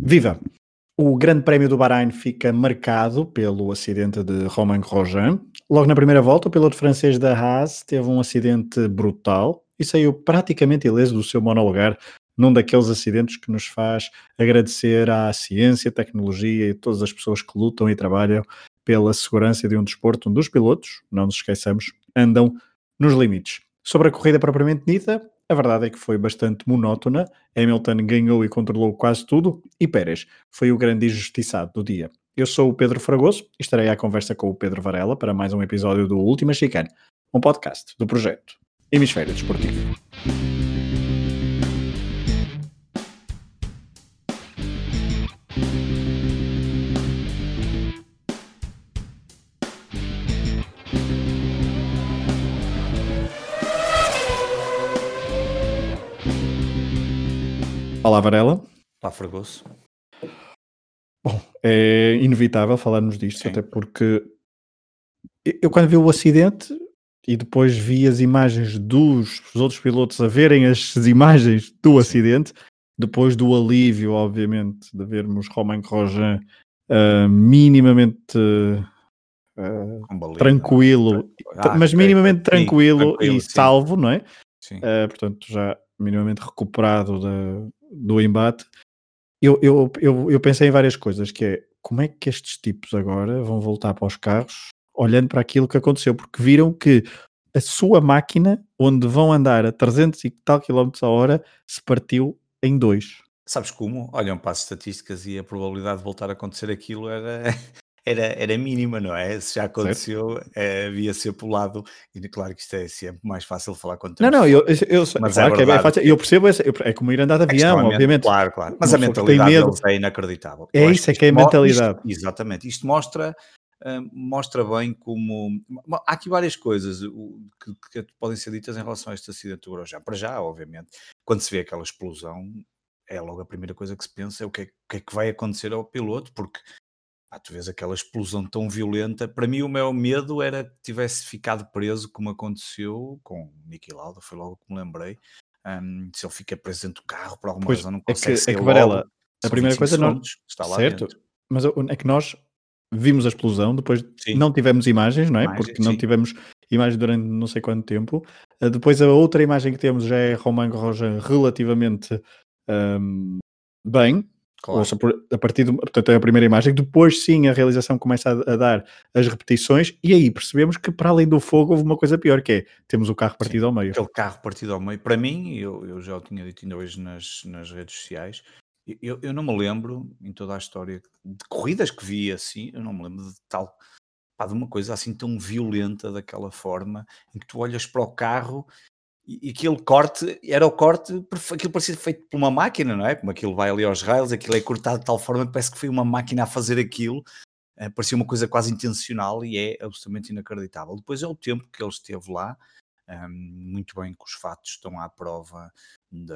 Viva! O Grande Prémio do Bahrein fica marcado pelo acidente de Romain Grosjean. Logo na primeira volta, o piloto francês da Haas teve um acidente brutal e saiu praticamente ileso do seu monolugar num daqueles acidentes que nos faz agradecer à ciência, tecnologia e todas as pessoas que lutam e trabalham pela segurança de um desporto onde os pilotos, não nos esqueçamos, andam nos limites. Sobre a corrida propriamente dita, a verdade é que foi bastante monótona. Hamilton ganhou e controlou quase tudo e Pérez foi o grande injustiçado do dia. Eu sou o Pedro Fragoso e estarei à conversa com o Pedro Varela para mais um episódio do Última Chicane, um podcast do projeto Hemisfério Desportivo. Olá, Varela. Olá, Fragoso. Bom, é inevitável falarmos disto, Sim. até porque eu quando vi o acidente e depois vi as imagens dos outros pilotos a verem as imagens do Sim. acidente, depois do alívio, obviamente, de vermos Romain Grosjean uh, minimamente uh, tranquilo, ah, mas minimamente tranquilo, tranquilo e salvo, não é? Uh, portanto, já minimamente recuperado da, do embate, eu, eu, eu, eu pensei em várias coisas, que é como é que estes tipos agora vão voltar para os carros olhando para aquilo que aconteceu, porque viram que a sua máquina, onde vão andar a 300 e tal quilómetros a hora, se partiu em dois. Sabes como? Olham para as estatísticas e a probabilidade de voltar a acontecer aquilo era, era, era mínima, não é? Se já aconteceu, é, havia ser pulado. E claro que isto é sempre mais fácil de falar quando Não, não, eu, eu, mas claro é que é bem fácil. Eu percebo, essa, é como ir andar de avião, obviamente. Claro, claro. Mas a mentalidade é inacreditável. É isso, é que é a mentalidade. Isto, exatamente. Isto mostra, uh, mostra bem como. Há aqui várias coisas que, que, podem ser ditas em relação a este acidente do Grosjean. Para já, obviamente, quando se vê aquela explosão, é logo a primeira coisa que se pensa é o que é, o que, é que vai acontecer ao piloto, porque ah, tu vês aquela explosão tão violenta. Para mim, o meu medo era que tivesse ficado preso, como aconteceu com o Niki Lauda, foi logo que me lembrei. Um, se ele fica preso dentro do carro por alguma pois, razão, não consegue é que, é que Varela, a primeira coisa não está lá certo, dentro. mas é que nós vimos a explosão, depois sim. não tivemos imagens, não é? Imagem, Porque não sim. tivemos imagens durante não sei quanto tempo. Uh, depois a outra imagem que temos já é Romain Grosjean relativamente um, bem, Claro. Ou a partir do, portanto, é a primeira imagem, depois sim a realização começa a, a, dar as repetições e aí percebemos que para além do fogo houve uma coisa pior, que é temos o carro partido sim, ao meio. Aquele carro partido ao meio, para mim, eu, eu já o tinha dito ainda hoje nas, nas redes sociais, eu, eu não me lembro em toda a história de corridas que vi assim, eu não me lembro de tal, pá, de uma coisa assim tão violenta daquela forma, em que tu olhas para o carro e aquele corte era o corte, aquilo parecia feito por uma máquina, não é? Como aquilo vai ali aos rails, aquilo é cortado de tal forma que parece que foi uma máquina a fazer aquilo, é, parecia uma coisa quase intencional e é absolutamente inacreditável. Depois é o tempo que ele esteve lá, um, muito bem que os fatos estão à prova de,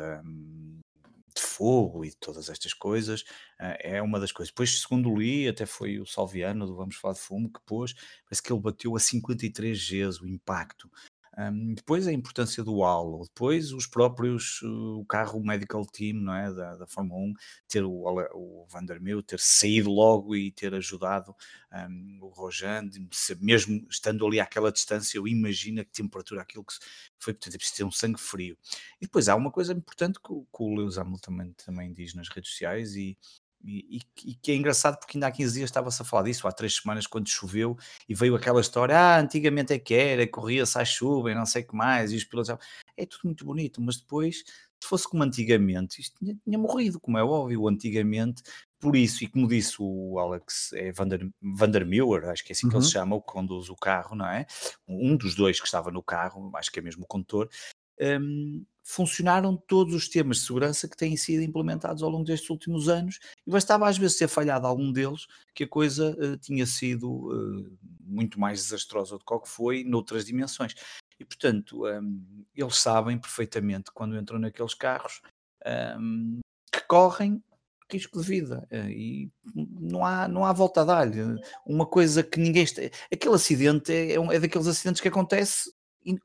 fogo e de todas estas coisas, uh, é uma das coisas. Depois, segundo li, até foi o Salviano do Vamos Falar de Fumo que pôs, parece que ele bateu a 53 Gs o impacto. Um, depois a importância do halo, depois os próprios, o carro medical team não é, da, da Fórmula 1, ter o, o Vandermeer, ter saído logo e ter ajudado um, o Rojan, mesmo estando ali àquela distância, eu imagino que temperatura aquilo que foi, portanto é preciso ter um sangue frio. E depois há uma coisa importante que, que o Lewis Hamilton também, também diz nas redes sociais e, e, e, que é engraçado porque ainda há 15 dias estava-se a falar disso, há três semanas quando choveu e veio aquela história, ah, antigamente é que era, corria-se à chuva e não sei o que mais, e os pilotos, é tudo muito bonito, mas depois, se fosse como antigamente, isto tinha, tinha morrido, como é óbvio, antigamente, por isso, e como disse o Alex é Vander, Vandermeer, acho que é assim que uhum. ele se chama, o que conduz o carro, não é? Um dos dois que estava no carro, acho que é mesmo o condutor, um, funcionaram todos os temas de segurança que têm sido implementados ao longo destes últimos anos e bastava às vezes ter falhado algum deles que a coisa uh, tinha sido uh, muito mais desastrosa do que que foi noutras dimensões. E portanto, um, eles sabem perfeitamente quando entram naqueles carros um, que correm risco de vida uh, e não há, não há volta a dar-lhe. Uma coisa que ninguém. Está... Aquele acidente é, é, é daqueles acidentes que acontece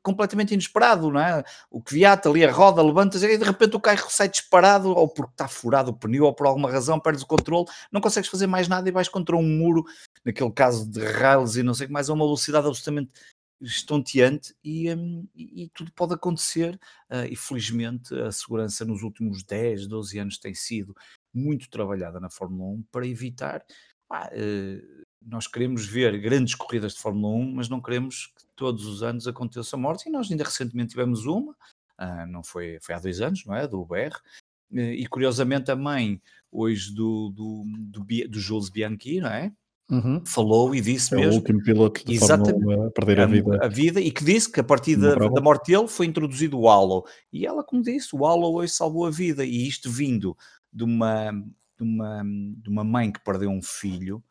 completamente inesperado, não é? O que viata ali a roda, levanta e de repente o carro sai disparado, ou porque está furado o pneu, ou por alguma razão perdes o controle, não consegues fazer mais nada e vais contra um muro, naquele caso de rails e não sei o que mais, a uma velocidade absolutamente estonteante e, um, e, tudo pode acontecer uh, e felizmente a segurança nos últimos 10, 12 anos tem sido muito trabalhada na Fórmula 1 para evitar ah, uh, nós queremos ver grandes corridas de Fórmula 1, mas não queremos que todos os anos aconteça morte e nós ainda recentemente tivemos uma uh, não foi, foi há dois anos, não é? Do BR e curiosamente a mãe hoje do, do, do, do Jules Bianchi, não é? Uhum. falou e disse é mesmo. o último piloto de Exatamente, a perder a, a, vida. A vida e que disse que a partir da, da, morte dele foi introduzido o Halo. E ela, como disse, o Halo hoje salvou a vida. E isto vindo de uma, de uma, de uma mãe que perdeu um filho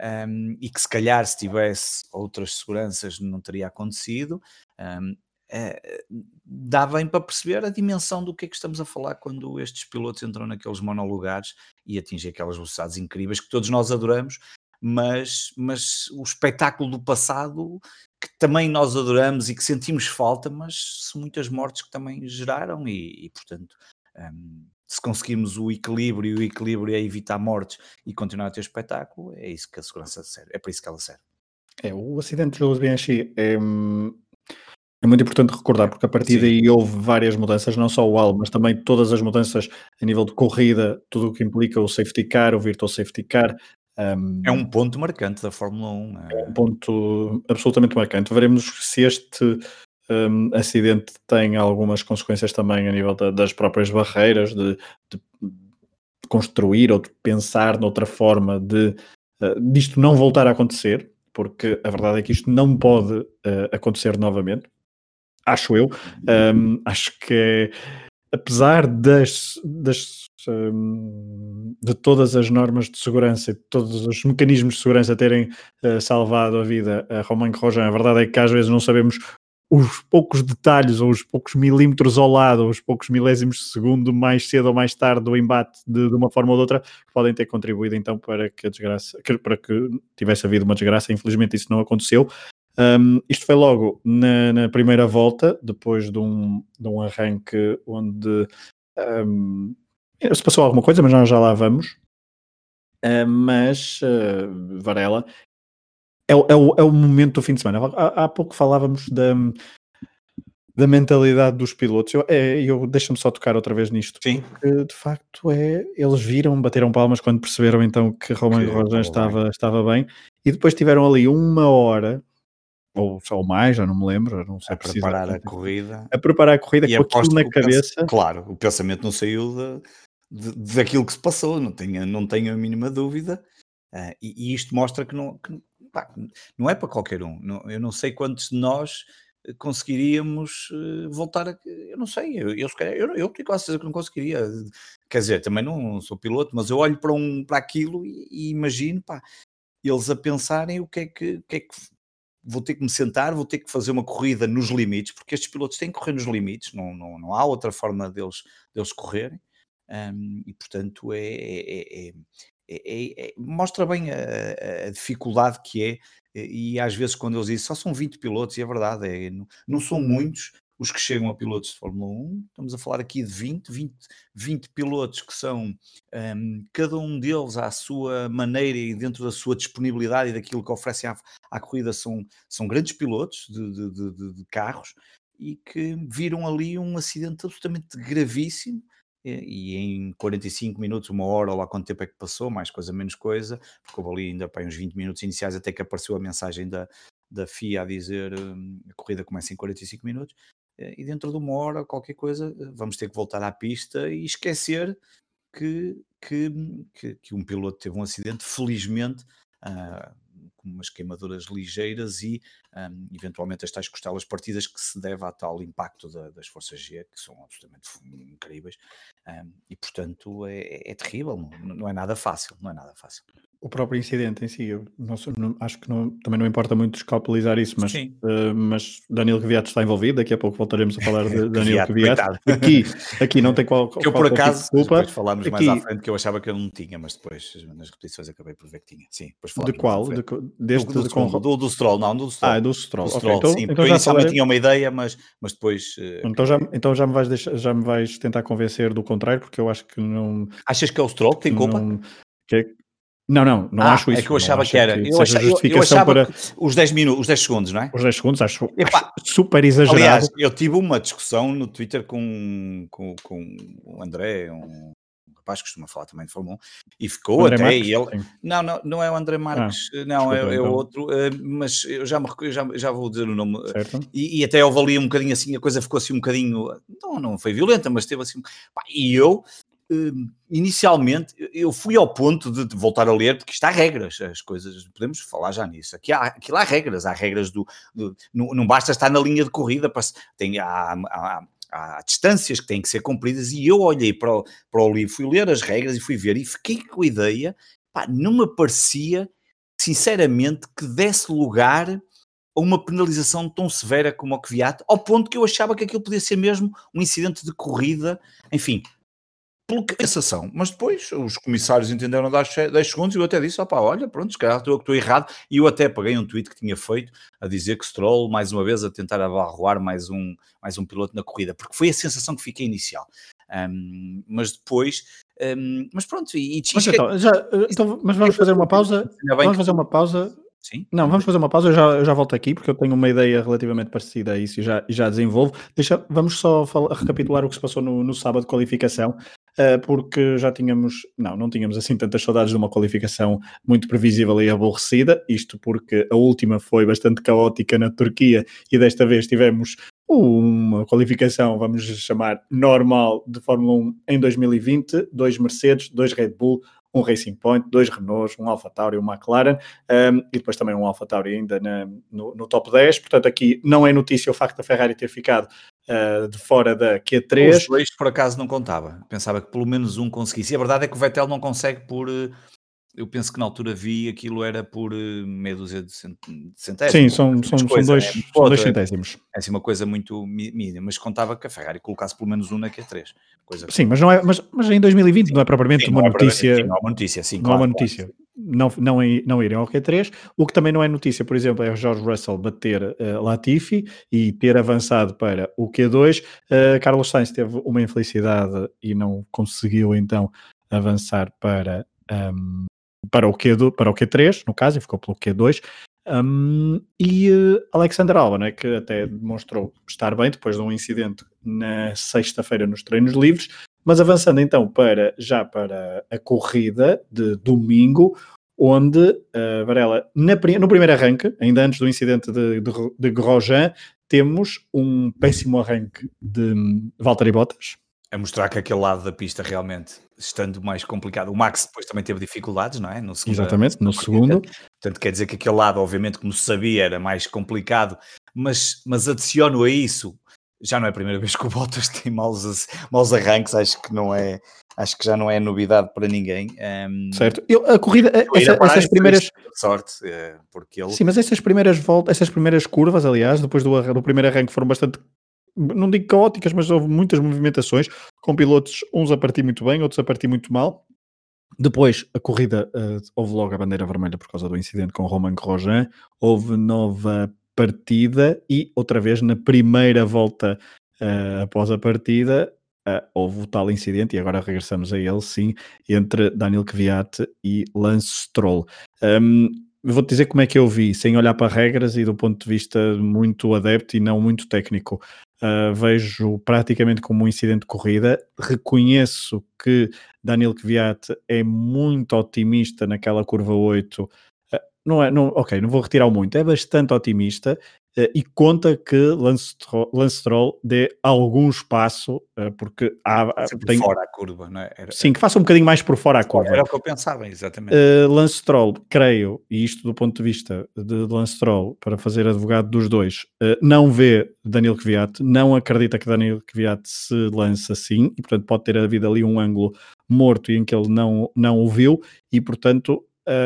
um, e que se calhar se tivesse outras seguranças não teria acontecido. Um, é, dá bem para perceber a dimensão do que é que estamos a falar quando estes pilotos entram naqueles monolugares e atingem aquelas velocidades incríveis que todos nós adoramos, mas, mas o espetáculo do passado que também nós adoramos e que sentimos falta, mas muitas mortes que também geraram e, e portanto, um, se conseguirmos o equilíbrio, e o equilíbrio é evitar mortes e continuar a ter espetáculo, é isso que a segurança serve, é para isso que ela serve. É, o acidente de Jules Bianchi é, é muito importante recordar, porque a partir Sim. daí houve várias mudanças, não só o AL, mas também todas as mudanças a nível de corrida, tudo o que implica o safety car, o virtual safety car, um, é um ponto marcante da Fórmula 1. É... é um ponto absolutamente marcante. Veremos se este um, acidente tem algumas consequências também a nível da, das próprias barreiras, de, de, construir ou de pensar noutra forma de uh, disto não voltar a acontecer, porque a verdade é que isto não pode uh, acontecer novamente. Acho eu. Um, acho que é, apesar das, das Hum, de todas as normas de segurança, de todos os mecanismos de segurança terem uh, salvado a vida a Romain Grosjean, a verdade é que às vezes não sabemos os poucos detalhes ou os poucos milímetros ao lado, ou os poucos milésimos de segundo mais cedo ou mais tarde do embate de, de uma forma ou de outra, podem ter contribuído então para que a desgraça, para que tivesse havido uma desgraça. Infelizmente isso não aconteceu. Um, isto foi logo na, na, primeira volta, depois de um, de um arranque onde um, se passou alguma coisa, mas nós já lá vamos. Uh, mas, uh, Varela, é, é, o, é o momento do fim de semana. Há, há pouco falávamos da, da mentalidade dos pilotos. Eu, é, eu deixa-me só tocar outra vez nisto. Sim. Porque, de facto, é, eles viram, bateram palmas quando perceberam então que Romain Grosjean estava, estava bem. E depois tiveram ali uma hora ou só mais, já não me lembro, não sei a preparar a corrida. A preparar a corrida e com aquilo na cabeça. claro, o pensamento não saiu de, de, daquilo que se passou, não tenho, não tenho a mínima dúvida. Uh, e, e, isto mostra que não, que, pá, não é para qualquer um. Não, eu não sei quantos de nós conseguiríamos uh, voltar a. Eu não sei, eu, eu, eu, eu tenho quase certeza que não conseguiria. Quer dizer, também não sou piloto, mas eu olho para, um, para aquilo e, e imagino pá, eles a pensarem o que é que, que, é que vou ter que me sentar, vou ter que fazer uma corrida nos limites, porque estes pilotos têm que correr nos limites, não, não, não há outra forma deles, deles correrem um, e portanto é, é, é, mostra bem a, a, dificuldade que é, e às vezes quando eles dizem só são 20 pilotos, e é verdade, não, não são muitos os que chegam a pilotos de Fórmula 1, estamos a falar aqui de 20, 20, 20 pilotos que são, um, cada um deles à sua maneira e dentro da sua disponibilidade e daquilo que oferecem à, à corrida, são, são grandes pilotos de, de, de, de carros e que viram ali um acidente absolutamente gravíssimo e em 45 minutos, uma hora, ou lá quanto tempo é que passou, mais coisa, menos coisa, houve ali ainda para uns 20 minutos iniciais até que apareceu a mensagem da, da FIA a dizer hum, a corrida começa em 45 minutos, eh, e dentro de uma hora, qualquer coisa, eh, vamos ter que voltar à pista e esquecer que, que, que, que um piloto teve um acidente, felizmente, uh, com umas queimaduras ligeiras e um, eventualmente as tais costelas partidas que se deve a tal impacto da, das forças G, que são absolutamente incríveis, um, e portanto é, é terrível, não, não, é nada fácil, não é nada fácil. o próprio incidente em si, eu não, não, acho que também não importa muito escalpelizar isso, mas, uh, mas Danilo Kvyat está envolvido, daqui a pouco voltaremos a falar de Danilo Kvyat. Aqui, aqui não tem qual, que eu por acaso, culpa. depois falámos aqui, mais à frente que eu achava que eu não tinha, mas depois nas repetições acabei por ver que tinha. Sim, de qual? De, deste do, do, com... do, do Stroll, não, do Stroll. Ah, do Stroll. Do Stroll okay, então, sim, então já inicialmente tinha uma ideia, mas, mas depois... Uh, então, já, então já, me vais deixar, já me vais tentar convencer do contrário, porque eu acho que não... Achas que é o Stroll que tem culpa? Não, que é, não, não, não ah, acho isso. É que eu achava que era. Que eu, achava, eu achava para... os 10 minutos, os 10 segundos, não é? Os 10 segundos, acho, Epá, super exagerado. Aliás, eu tive uma discussão no Twitter com, com, com o André, um rapaz que costuma falar também de Fórmula 1, e ficou até Marques, ele. Não, não, não é o André Marques, ah, não, é, é então. outro, eh, mas eu já, me, já, já vou dizer o nome. E, e, até eu ali um bocadinho assim, a coisa ficou assim um bocadinho. Não, não foi violenta, mas teve assim. e eu Hum, inicialmente eu fui ao ponto de voltar a ler, porque está há regras, as coisas, podemos falar já nisso. Aqui há, aqui há regras, há regras do, do não, não, basta estar na linha de corrida, para, tem, há, há, há, distâncias que têm que ser cumpridas, e eu olhei para o, para o livro, fui ler as regras e fui ver, e fiquei com a ideia, pá, não me parecia, sinceramente, que desse lugar a uma penalização tão severa como o Kvyat, ao ponto que eu achava que aquilo podia ser mesmo um incidente de corrida, enfim, pela cassação. Mas depois os comissários entenderam dar 10 segundos e eu até disse: opá, olha, pronto, se calhar estou, estou errado. E eu até paguei um tweet que tinha feito a dizer que Stroll, mais uma vez, a tentar abarroar mais um, mais um piloto na corrida, porque foi a sensação que fiquei inicial. Um, mas depois, um, mas pronto, e, e mas, então, já, então, mas vamos fazer uma pausa. Vamos fazer uma pausa. Sim. Não, vamos fazer uma pausa, eu já, eu já volto aqui porque eu tenho uma ideia relativamente parecida a isso e já, já desenvolvo. Deixa, vamos só falar, recapitular o que se passou no, no sábado de qualificação. Eh, porque já tínhamos, não, não tínhamos assim tantas saudades de uma qualificação muito previsível e aborrecida, isto porque a última foi bastante caótica na Turquia e desta vez tivemos uma qualificação, vamos chamar, normal de Fórmula 1 em 2020, dois Mercedes, dois Red Bull, um Racing Point, dois Renaults, um Alfa Tauri um McLaren, um, e depois também um Alfa Tauri ainda na, no, no, top 10. Portanto, aqui não é notícia o facto da Ferrari ter ficado uh, de fora da Q3. Os dois, por acaso, não contava. Pensava que pelo menos um conseguisse. E a verdade é que o Vettel não consegue por. Uh, eu penso que na altura vi aquilo era por uh, meia dúzia de centésimos. Sim, são, são, são, dois, são dois centésimos. É, assim uma coisa muito mínima, mas contava que a Ferrari colocasse pelo menos um na Q3. Coisa sim, mas, não é, mas, mas em 2020 sim, não é propriamente sim, uma, é notícia, sim, não é uma notícia. Sim, não claro, é uma notícia. Não, não, não irem ao Q3. O que também não é notícia, por exemplo, é o George Russell bater uh, Latifi e ter avançado para o Q2. Uh, Carlos Sainz teve uma infelicidade e não conseguiu então avançar para um, para o, Q, para o Q3, no caso, e ficou pelo Q2. Um, e uh, Alexander Alba, né, que até demonstrou estar bem depois de um incidente na sexta-feira nos treinos livres, mas avançando então para já para a corrida de domingo, onde uh, Varela, na, no primeiro arranque, ainda antes do incidente de, de, de Grosjean, temos um péssimo arranque de Valtteri Bottas, a mostrar que aquele lado da pista realmente estando mais complicado. O Max depois também teve dificuldades, não é? No segundo, Exatamente, no segundo. Portanto, quer dizer que aquele lado, obviamente, como se sabia, era mais complicado, mas, mas adiciono a isso, já não é a primeira vez que o Bottas tem maus, maus arranques, acho que não é. Acho que já não é novidade para ninguém. Um, certo. Eu, a corrida, essa, essas primeiras. Sorte, eh, porque ele. Sim, mas essas primeiras voltas, essas primeiras curvas, aliás, depois do, do primeiro arranque, foram bastante não digo caóticas, mas houve muitas movimentações, com pilotos uns a partir muito bem, outros a partir muito mal. Depois, a corrida, uh, houve logo a bandeira vermelha por causa do incidente com Romain Grosjean, houve nova partida e, outra vez, na primeira volta uh, após a partida, uh, houve o tal incidente, e agora regressamos a ele, sim, entre Daniel Kvyat e Lance Stroll. Um, vou-te dizer como é que eu vi, sem olhar para regras e do ponto de vista muito adepto e não muito técnico. Uh, vejo praticamente como um incidente de corrida. Reconheço que Daniel Kvyat é muito otimista naquela curva 8. Não é, não, ok, não vou retirar muito, é bastante otimista uh, e conta que Lance, Lance Stroll dê algum espaço, uh, porque há. tem, fora a curva, não é? Era, sim, que faça um bocadinho mais por fora a curva. Era o que eu pensava, exatamente. Uh, Lance Stroll, creio, e isto do ponto de vista de Lance Stroll, para fazer advogado dos dois, não vê Daniel Kvyat, não acredita que Daniel Kvyat se lance assim, e portanto pode ter havido ali um ângulo morto em que ele não, não o viu, e portanto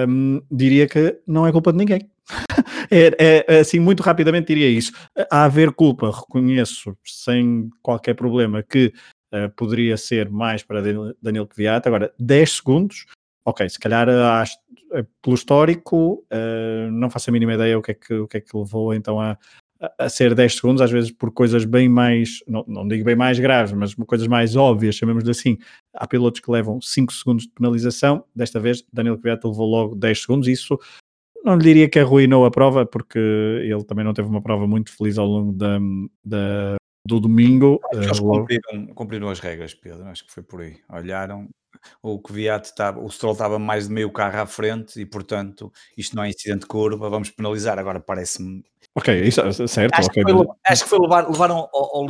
um, diria que não é culpa de ninguém. é, é, assim, muito rapidamente diria isso. A haver culpa, reconheço sem qualquer problema que uh, poderia ser mais para Daniel Kvyat. Agora, 10 segundos, ok, se calhar uh, pelo histórico, uh, não faço a mínima ideia o que é que, o que, é que levou então a, a ser 10 segundos, às vezes por coisas bem mais, não, não digo bem mais graves, mas coisas mais óbvias, chamemos-lhe assim. Há pilotos que levam 5 segundos de penalização, desta vez Daniel Kvyat levou logo 10 segundos, isso não lhe diria que arruinou a prova, porque ele também não teve uma prova muito feliz ao longo da, da do domingo. Eles uh, cumpriram, cumpriram, as regras, Pedro, acho que foi por aí. Olharam, o Kvyat estava, o Stroll estava mais de meio carro à frente e, portanto, isto não é incidente de curva, vamos penalizar. Agora parece-me Ok, isso, é certo. Acho, okay. que, foi, acho que foi levar, levaram ao, ao,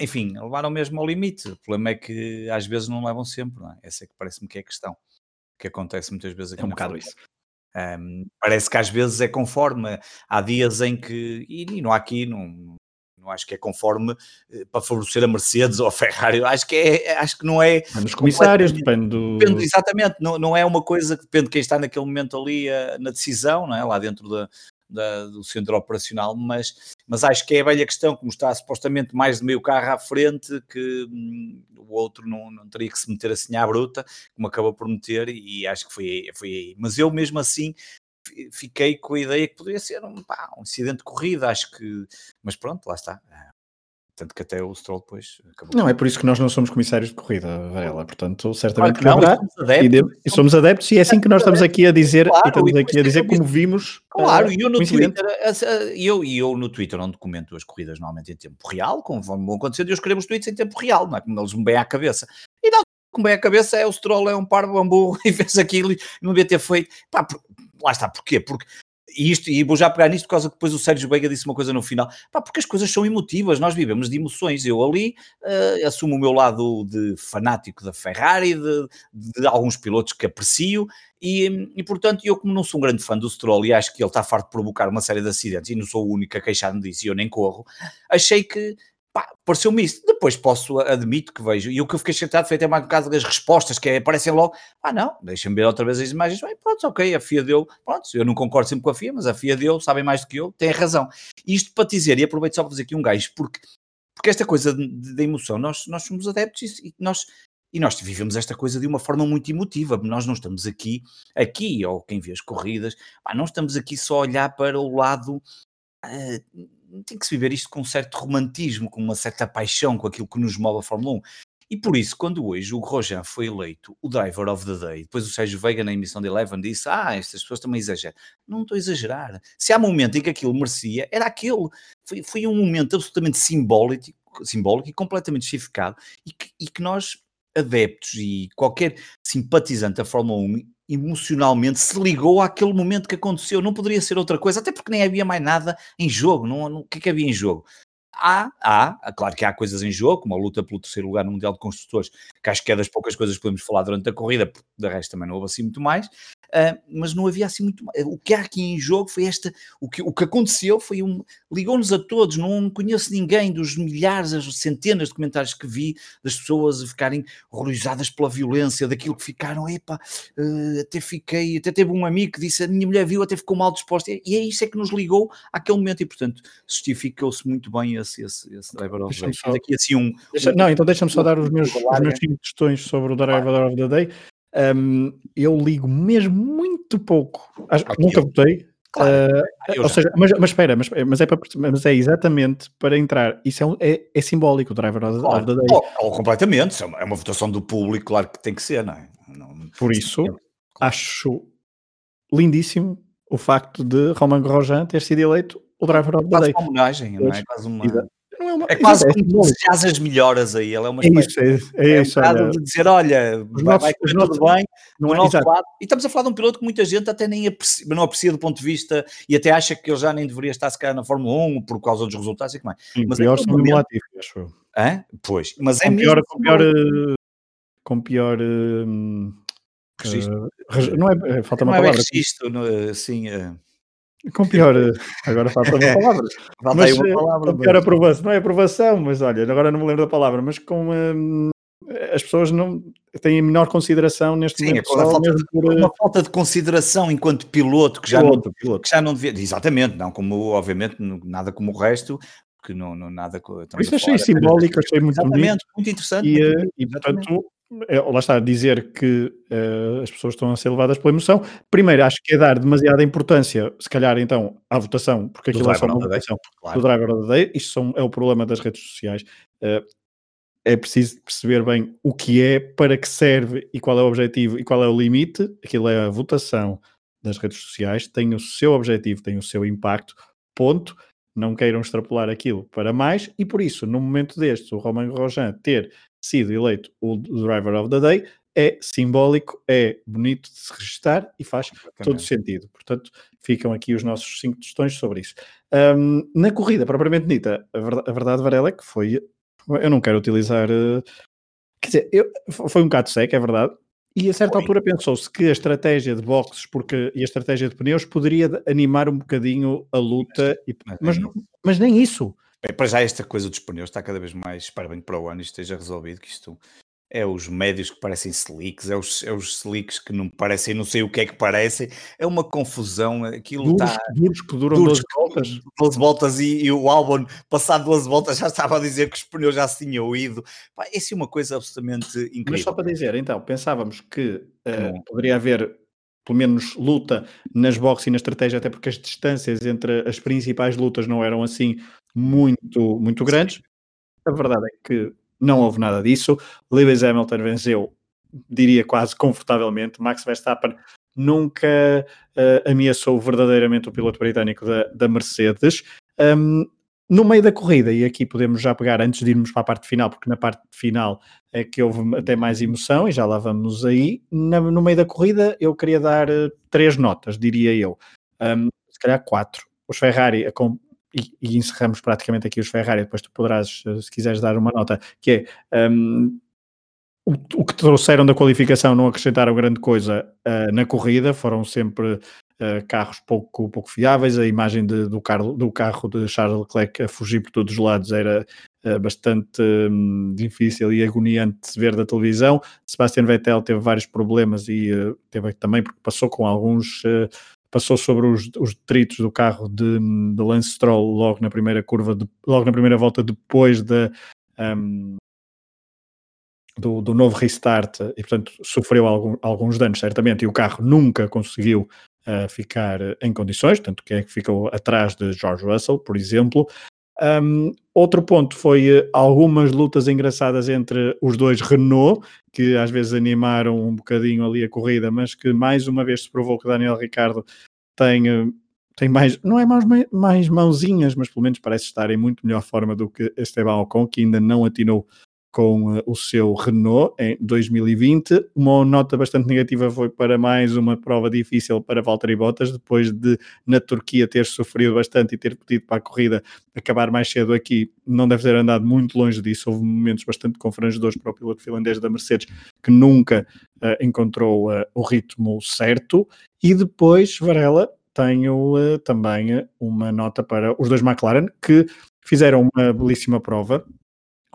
enfim, levaram mesmo ao limite. O problema é que às vezes não levam sempre, não é? Essa é que parece-me que é a questão. Que acontece muitas vezes aqui é um bocado isso. Um, parece que às vezes é conforme. Há dias em que, e, não há aqui, não, não acho que é conforme eh, para favorecer a Mercedes ou a Ferrari. Acho que, é, acho que não é. Nos comissários, depende do. Depende, exatamente, não, não é uma coisa que depende de quem está naquele momento ali a, eh, na decisão, não é? lá dentro da, da, do centro operacional, mas, mas acho que é a velha questão, como está supostamente mais de meio carro à frente, que hum, o outro não, não teria que se meter assim à bruta, como acabou por meter, e acho que foi, foi aí. Mas eu mesmo assim fiquei com a ideia que poderia ser um, pá, um incidente de corrida, acho que, mas pronto, lá está. Tanto que até o Stroll depois acabou. Não, é por isso que nós não somos comissários de corrida, Varela. Portanto, certamente claro não, somos adeptos, e, somos adeptos, e é assim que nós estamos aqui a dizer, claro, e estamos aqui a dizer como vimos. Claro, uh, e eu no Twitter, eu, eu no Twitter onde comento as corridas normalmente em tempo real, conforme vão acontecendo, eu escrevo os tweets em tempo real, não é? Como eles me bem à cabeça. E não, como bem à cabeça é o Stroll é um par de bambu e fez aquilo e não devia ter feito. Pá, lá está, porquê? Porque e isto, e vou já pegar nisto por causa que depois o Sérgio Veiga disse uma coisa no final, pá, porque as coisas são emotivas, nós vivemos de emoções, eu ali uh, assumo o meu lado de fanático da Ferrari, de, de alguns pilotos que aprecio, e, e, portanto, eu como não sou um grande fã do Stroll e acho que ele está farto de provocar uma série de acidentes e não sou o único a queixar-me disso e eu nem corro, achei que pá, pareceu-me isso. Depois posso, admito que vejo. E o que eu fiquei chateado foi até mais um bocado das respostas, que é, aparecem logo, ah não, deixa-me ver outra vez as imagens. Bem, pronto, ok, a FIA deu, pronto, eu não concordo sempre com a FIA, mas a FIA deu, sabem mais do que eu, tem razão. Isto para dizer, e aproveito só para fazer aqui um gajo, porque, porque esta coisa da emoção, nós, nós somos adeptos e nós e nós vivemos esta coisa de uma forma muito emotiva. Nós não estamos aqui, aqui, ou quem vê as corridas, não estamos aqui só a olhar para o lado uh, tem que se viver isto com um certo romantismo, com uma certa paixão com aquilo que nos move a Fórmula 1. E por isso, quando hoje o Grosjean foi eleito o Driver of the Day, depois o Sérgio Veiga na emissão de Eleven disse: Ah, estas pessoas também exageram. Não estou a exagerar. Se há momento em que aquilo merecia, era aquele. Foi, foi um momento absolutamente simbólico, simbólico e completamente justificado e que, e que nós, adeptos e qualquer simpatizante da Fórmula 1, emocionalmente se ligou àquele momento que aconteceu. Não poderia ser outra coisa, até porque nem havia mais nada em jogo. Não, não, o que é que havia em jogo? Há, há, claro que há coisas em jogo, como a luta pelo terceiro lugar no Mundial de Construtores, que acho que é das poucas coisas que podemos falar durante a corrida, porque de resto também não houve assim muito mais uh, mas não havia assim muito. O que há aqui em jogo foi esta. O que, o que aconteceu foi um. Ligou-nos a todos, não conheço ninguém dos milhares, as centenas de comentários que vi das pessoas ficarem horrorizadas pela violência, daquilo que ficaram, epá, uh, até fiquei, até teve um amigo que disse a minha mulher viu, até ficou mal disposta, e é isso é que nos ligou àquele momento, e portanto justificou-se muito bem esse, esse, esse driver of the day. Aqui assim um, Deixa, não, então deixa-me só dar os meus, os meus cinco questões sobre o driver of the day. Um, eu ligo mesmo muito pouco. Acho, okay. Nunca votei. Claro, uh, ou seja, mas, mas espera, mas, mas, é para, mas é exatamente para entrar. Isso é, um, é, é simbólico, o driver of, claro. of the day. Ou, ou completamente, é uma, é uma, votação do público, claro que tem que ser, não é? Não, Por isso, acho lindíssimo o facto de Roman Grosjean ter sido eleito o driver of the day. Quase uma homenagem, não é? Quase uma é, uma, é quase como é, desejas as melhores aí. Ela é uma é isso, é, é, é isso, um de dizer: olha, os vai, nossos, vai tudo nossos, bem, não é, nosso lado. E estamos a falar de um piloto que muita gente até nem aprecia, não aprecia do ponto de vista e até acha que ele já nem deveria estar se calhar na Fórmula 1 por causa dos resultados e que mais. Sim, mas pior é momento... acho eu. Hã? Pois, mas com é pior, com pior, eh, com pior uh, registro. Uh, não é, falta uma não palavra. É registro, não, assim, uh, com pior, eh, agora falta uma palavra. mas, uma eh, palavra. Com pior aprovação, não é aprovação, mas olha, agora não me lembro da palavra, mas com. Um, as pessoas não têm a menor consideração neste Sim, momento. É falta de, por... uma falta de consideração enquanto piloto que já, piloto, não, piloto. Que já não devia. Exatamente, não como, obviamente, nada como o resto, que não, não nada. Isso achei simbólico, achei muito Exatamente, bonito. muito interessante. E, muito, e portanto, é, lá está dizer que uh, as pessoas estão a ser levadas pela emoção. Primeiro, acho que é dar demasiada importância, se calhar, então, à votação, porque aquilo é só uma votação claro. do driver of the day. Isto são, é o problema das redes sociais. Uh, é preciso perceber bem o que é, para que serve e qual é o objetivo e qual é o limite. Aquilo é a votação das redes sociais, tem o seu objetivo, tem o seu impacto, ponto. Não queiram extrapolar aquilo para mais, e por isso, no momento deste, o Romain Grosjean ter sido eleito o Driver of the Day é simbólico, é bonito de se registrar e faz todo sentido. Portanto, ficam aqui os nossos cinco questões sobre isso. Um, na corrida, propriamente dita, a verdade, a verdade, Varela, é que foi. Eu não quero utilizar. Uh, quer dizer, eu, foi um bocado seco, é verdade. E a certa altura pensou-se que a estratégia de boxes porque, e a estratégia de pneus poderia animar um bocadinho a luta, mas, e, mas, mas nem isso. Bem, para já esta coisa dos pneus está cada vez mais, espero bem que para o ano isto esteja resolvido, que isto é os médios que parecem slicks, é os, é os slicks que não parecem, não sei o que é que parecem, é uma confusão, aquilo duros, está... Duros que duram duros 12 voltas. 12 voltas e, e, o Albon, passado 12 voltas, já estava a dizer que os pneus já se tinham ido. Pá, isso é uma coisa absolutamente incrível. Mas só para dizer, então, pensávamos que uh, poderia haver pelo menos luta nas boxes e na estratégia, até porque as distâncias entre as principais lutas não eram assim muito, muito grandes. A verdade é que não houve nada disso. Lewis Hamilton venceu, diria quase confortavelmente. Max Verstappen nunca uh, ameaçou verdadeiramente o piloto britânico da, da Mercedes. Um, no meio da corrida, e aqui podemos já pegar antes de irmos para a parte final, porque na parte final é que houve até mais emoção, e já lá vamos aí. Na, no meio da corrida, eu queria dar uh, três notas, diria eu. Um, se calhar quatro. Os Ferrari e, e, encerramos praticamente aqui os Ferrari, depois tu poderás, eh, se quiseres dar uma nota, que é um, o, o, que trouxeram da qualificação não acrescentaram grande coisa uh, na corrida, foram sempre uh, carros pouco, pouco fiáveis, a imagem de, do, carro, do carro de Charles Leclerc a fugir por todos os lados era bastante um, difícil e agoniante de se ver da televisão. Sebastian Vettel teve vários problemas e teve também porque passou com alguns passou sobre os, os detritos do carro de, de Lance Stroll logo na primeira curva, de, logo na primeira volta depois da, um, do, do, novo restart e portanto sofreu algum, alguns danos certamente e o carro nunca conseguiu uh, ficar em condições, tanto que é que ficou atrás de George Russell, por exemplo. Um, outro ponto foi uh, algumas lutas engraçadas entre os dois Renault, que às vezes animaram um bocadinho ali a corrida, mas que mais uma vez se provou que Daniel Ricardo tem, uh, tem mais, não é mais, mais mãozinhas, mas pelo menos parece estar em muito melhor forma do que Esteban Ocon, que ainda não atinou com uh, o seu Renault em 2020. Uma nota bastante negativa foi para mais uma prova difícil para Valtteri Bottas, depois de na Turquia ter sofrido bastante e ter pedido para a corrida acabar mais cedo aqui. Não deve ter andado muito longe disso. Houve momentos bastante confrangedores para o piloto finlandês da Mercedes, que nunca uh, encontrou uh, o ritmo certo. E depois, Varela, tenho também uma nota para os dois McLaren, que fizeram uma belíssima prova,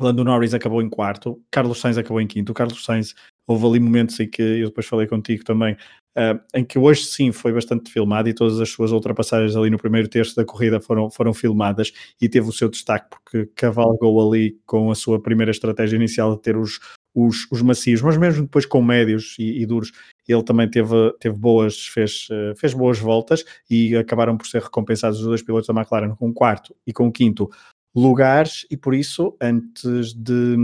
Lando Norris acabou em quarto, Carlos Sainz acabou em quinto. O Carlos Sainz, houve ali momentos em que eu depois falei contigo também, uh, em que hoje sim foi bastante filmado e todas as suas ultrapassagens ali no primeiro terço da corrida foram, foram filmadas e teve o seu destaque porque cavalgou ali com a sua primeira estratégia inicial de ter os, os, os macios, mas mesmo depois com médios e, e duros, ele também teve, teve boas, fez, uh, fez boas voltas e acabaram por ser recompensados os dois pilotos da McLaren com o quarto e com o quinto lugares e por isso, antes de,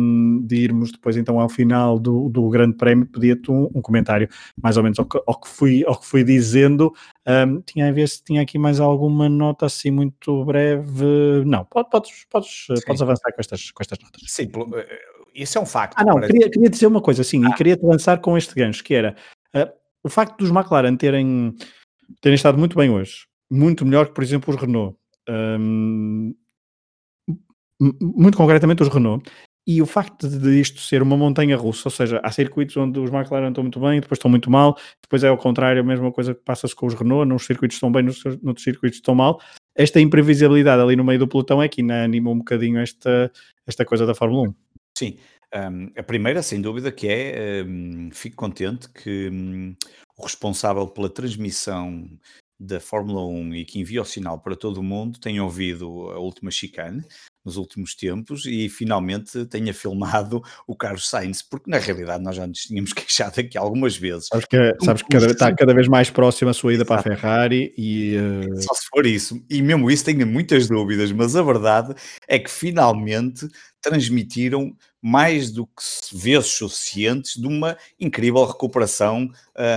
de, irmos depois então ao final do, do Grande Prémio, pedia-te um, um, comentário mais ou menos ao que, ao que, fui, ao que fui dizendo. Um, tinha a ver se tinha aqui mais alguma nota assim muito breve. Não, pode, podes, podes, podes avançar com estas, com estas notas. Sim, eh, isso é um facto. Ah, não, parece... queria, queria dizer uma coisa assim, ah. e queria-te lançar com este gancho, que era uh, o facto dos McLaren terem, terem estado muito bem hoje, muito melhor que, por exemplo, os Renault. Um, muito concretamente os Renault, e o facto de isto ser uma montanha russa, ou seja, há circuitos onde os McLaren estão muito bem, depois estão muito mal, depois é ao contrário, a mesma coisa que passa-se com os Renault, nos circuitos estão bem, nos outros circuitos estão mal. Esta imprevisibilidade ali no meio do pelotão é que anima um bocadinho esta, esta coisa da Fórmula 1. Sim, Um, a primeira, sem dúvida, que é, um, fico contente que um, o responsável pela transmissão da Fórmula 1 e que envia o sinal para todo o mundo tenha ouvido a última chicane nos últimos tempos e finalmente tenha filmado o Carlos Sainz, porque na realidade nós já nos tínhamos queixado aqui algumas vezes. Sabes que, sabes que cada, está cada vez mais próximo a sua ida para a Ferrari e... Uh... Só se for isso, e mesmo isso tenho muitas dúvidas, mas a verdade é que finalmente transmitiram mais do que vezes suficientes de uma incrível recuperação